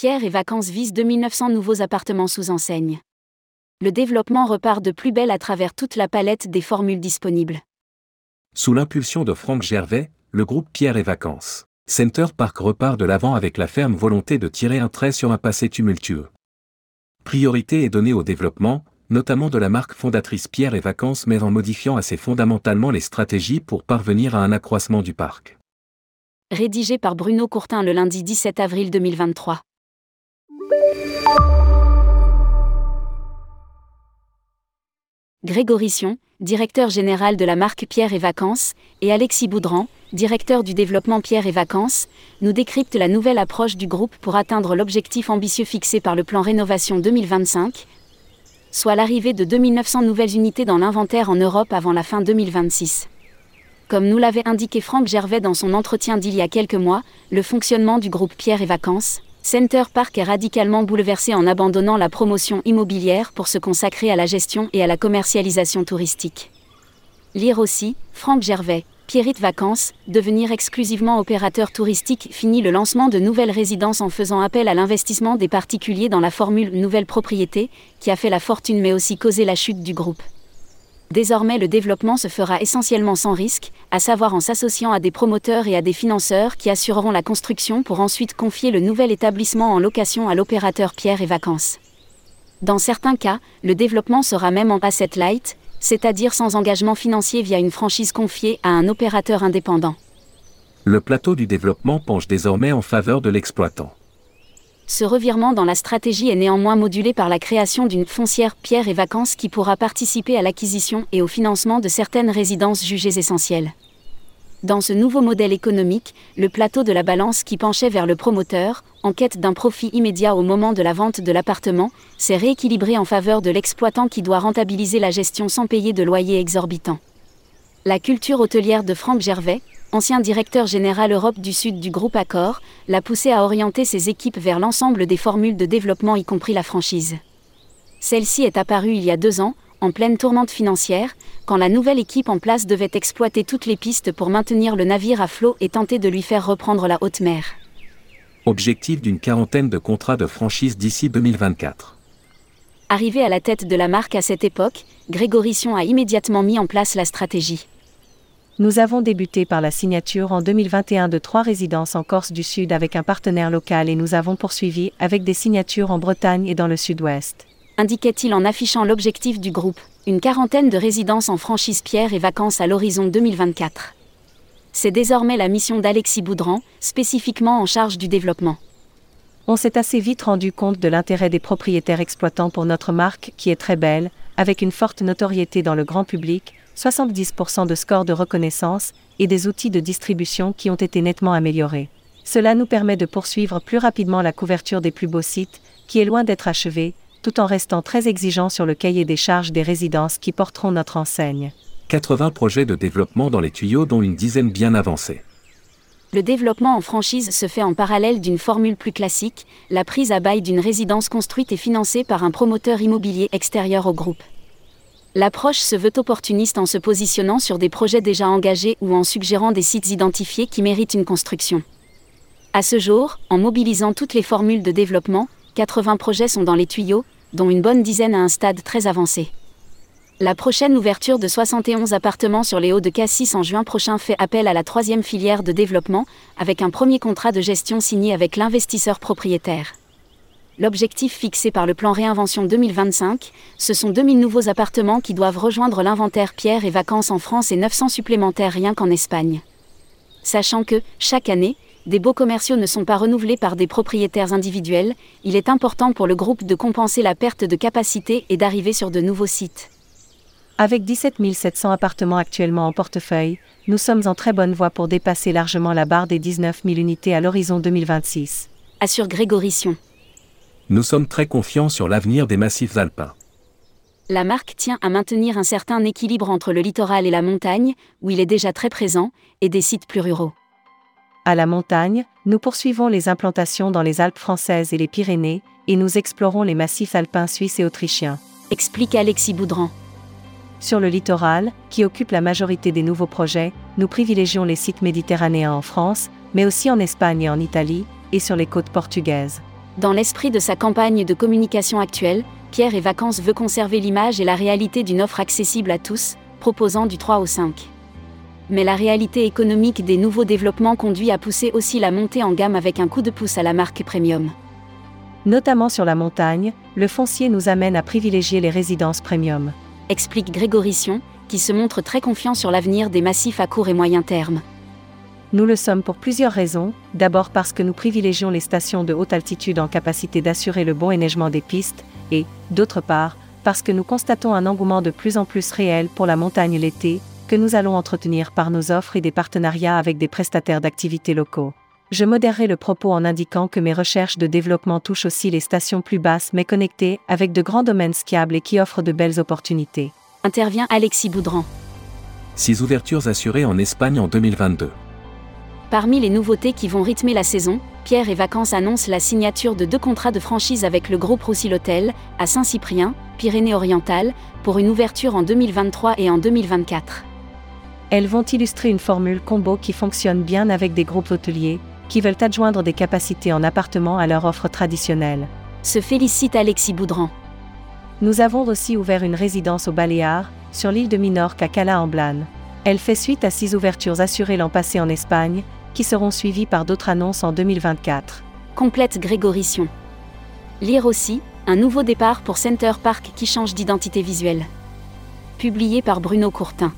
Pierre et Vacances vise 2900 nouveaux appartements sous enseigne. Le développement repart de plus belle à travers toute la palette des formules disponibles. Sous l'impulsion de Franck Gervais, le groupe Pierre et Vacances. Center Park repart de l'avant avec la ferme volonté de tirer un trait sur un passé tumultueux. Priorité est donnée au développement, notamment de la marque fondatrice Pierre et Vacances mais en modifiant assez fondamentalement les stratégies pour parvenir à un accroissement du parc. Rédigé par Bruno Courtin le lundi 17 avril 2023. Grégory Sion, directeur général de la marque Pierre et Vacances, et Alexis Boudran, directeur du développement Pierre et Vacances, nous décryptent la nouvelle approche du groupe pour atteindre l'objectif ambitieux fixé par le plan Rénovation 2025, soit l'arrivée de 2900 nouvelles unités dans l'inventaire en Europe avant la fin 2026. Comme nous l'avait indiqué Franck Gervais dans son entretien d'il y a quelques mois, le fonctionnement du groupe Pierre et Vacances, Center Park est radicalement bouleversé en abandonnant la promotion immobilière pour se consacrer à la gestion et à la commercialisation touristique. Lire aussi, Franck Gervais, Pierrite Vacances, devenir exclusivement opérateur touristique finit le lancement de nouvelles résidences en faisant appel à l'investissement des particuliers dans la formule nouvelle propriété, qui a fait la fortune mais aussi causé la chute du groupe. Désormais le développement se fera essentiellement sans risque, à savoir en s'associant à des promoteurs et à des financeurs qui assureront la construction pour ensuite confier le nouvel établissement en location à l'opérateur Pierre et Vacances. Dans certains cas, le développement sera même en asset light, c'est-à-dire sans engagement financier via une franchise confiée à un opérateur indépendant. Le plateau du développement penche désormais en faveur de l'exploitant. Ce revirement dans la stratégie est néanmoins modulé par la création d'une foncière pierre et vacances qui pourra participer à l'acquisition et au financement de certaines résidences jugées essentielles. Dans ce nouveau modèle économique, le plateau de la balance qui penchait vers le promoteur, en quête d'un profit immédiat au moment de la vente de l'appartement, s'est rééquilibré en faveur de l'exploitant qui doit rentabiliser la gestion sans payer de loyer exorbitant. La culture hôtelière de Franck Gervais, ancien directeur général Europe du Sud du groupe Accor, l'a poussé à orienter ses équipes vers l'ensemble des formules de développement y compris la franchise. Celle-ci est apparue il y a deux ans, en pleine tourmente financière, quand la nouvelle équipe en place devait exploiter toutes les pistes pour maintenir le navire à flot et tenter de lui faire reprendre la haute mer. Objectif d'une quarantaine de contrats de franchise d'ici 2024. Arrivé à la tête de la marque à cette époque, Grégory Sion a immédiatement mis en place la stratégie. Nous avons débuté par la signature en 2021 de trois résidences en Corse du Sud avec un partenaire local et nous avons poursuivi avec des signatures en Bretagne et dans le Sud-Ouest. Indiquait-il en affichant l'objectif du groupe, une quarantaine de résidences en franchise pierre et vacances à l'horizon 2024. C'est désormais la mission d'Alexis Boudran, spécifiquement en charge du développement. On s'est assez vite rendu compte de l'intérêt des propriétaires exploitants pour notre marque qui est très belle, avec une forte notoriété dans le grand public, 70% de scores de reconnaissance et des outils de distribution qui ont été nettement améliorés. Cela nous permet de poursuivre plus rapidement la couverture des plus beaux sites, qui est loin d'être achevée, tout en restant très exigeant sur le cahier des charges des résidences qui porteront notre enseigne. 80 projets de développement dans les tuyaux dont une dizaine bien avancés. Le développement en franchise se fait en parallèle d'une formule plus classique, la prise à bail d'une résidence construite et financée par un promoteur immobilier extérieur au groupe. L'approche se veut opportuniste en se positionnant sur des projets déjà engagés ou en suggérant des sites identifiés qui méritent une construction. À ce jour, en mobilisant toutes les formules de développement, 80 projets sont dans les tuyaux, dont une bonne dizaine à un stade très avancé. La prochaine ouverture de 71 appartements sur les hauts de Cassis en juin prochain fait appel à la troisième filière de développement, avec un premier contrat de gestion signé avec l'investisseur propriétaire l'objectif fixé par le plan Réinvention 2025, ce sont 2000 nouveaux appartements qui doivent rejoindre l'inventaire pierre et vacances en France et 900 supplémentaires rien qu'en Espagne. Sachant que, chaque année, des beaux commerciaux ne sont pas renouvelés par des propriétaires individuels, il est important pour le groupe de compenser la perte de capacité et d'arriver sur de nouveaux sites. Avec 17 700 appartements actuellement en portefeuille, nous sommes en très bonne voie pour dépasser largement la barre des 19 000 unités à l'horizon 2026. Assure Grégory Sion nous sommes très confiants sur l'avenir des massifs alpins. La marque tient à maintenir un certain équilibre entre le littoral et la montagne, où il est déjà très présent, et des sites plus ruraux. À la montagne, nous poursuivons les implantations dans les Alpes françaises et les Pyrénées, et nous explorons les massifs alpins suisses et autrichiens. Explique Alexis Boudran. Sur le littoral, qui occupe la majorité des nouveaux projets, nous privilégions les sites méditerranéens en France, mais aussi en Espagne et en Italie, et sur les côtes portugaises. Dans l'esprit de sa campagne de communication actuelle, Pierre et Vacances veut conserver l'image et la réalité d'une offre accessible à tous, proposant du 3 au 5. Mais la réalité économique des nouveaux développements conduit à pousser aussi la montée en gamme avec un coup de pouce à la marque premium. Notamment sur la montagne, le foncier nous amène à privilégier les résidences premium. Explique Grégory Sion, qui se montre très confiant sur l'avenir des massifs à court et moyen terme. Nous le sommes pour plusieurs raisons, d'abord parce que nous privilégions les stations de haute altitude en capacité d'assurer le bon éneigement des pistes, et, d'autre part, parce que nous constatons un engouement de plus en plus réel pour la montagne l'été, que nous allons entretenir par nos offres et des partenariats avec des prestataires d'activités locaux. Je modérerai le propos en indiquant que mes recherches de développement touchent aussi les stations plus basses mais connectées, avec de grands domaines skiables et qui offrent de belles opportunités. Intervient Alexis Boudran. Six ouvertures assurées en Espagne en 2022. Parmi les nouveautés qui vont rythmer la saison, Pierre et Vacances annonce la signature de deux contrats de franchise avec le groupe Roussil Hôtel, à Saint-Cyprien, Pyrénées-Orientales, pour une ouverture en 2023 et en 2024. Elles vont illustrer une formule combo qui fonctionne bien avec des groupes hôteliers, qui veulent adjoindre des capacités en appartement à leur offre traditionnelle. Se félicite Alexis Boudran. Nous avons aussi ouvert une résidence au Baléares, sur l'île de Minorque à Cala en Blane. Elle fait suite à six ouvertures assurées l'an passé en Espagne, qui seront suivies par d'autres annonces en 2024. Complète Grégory Sion. Lire aussi, un nouveau départ pour Center Park qui change d'identité visuelle. Publié par Bruno Courtin.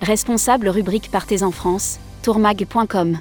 Responsable rubrique Partez en France, tourmag.com.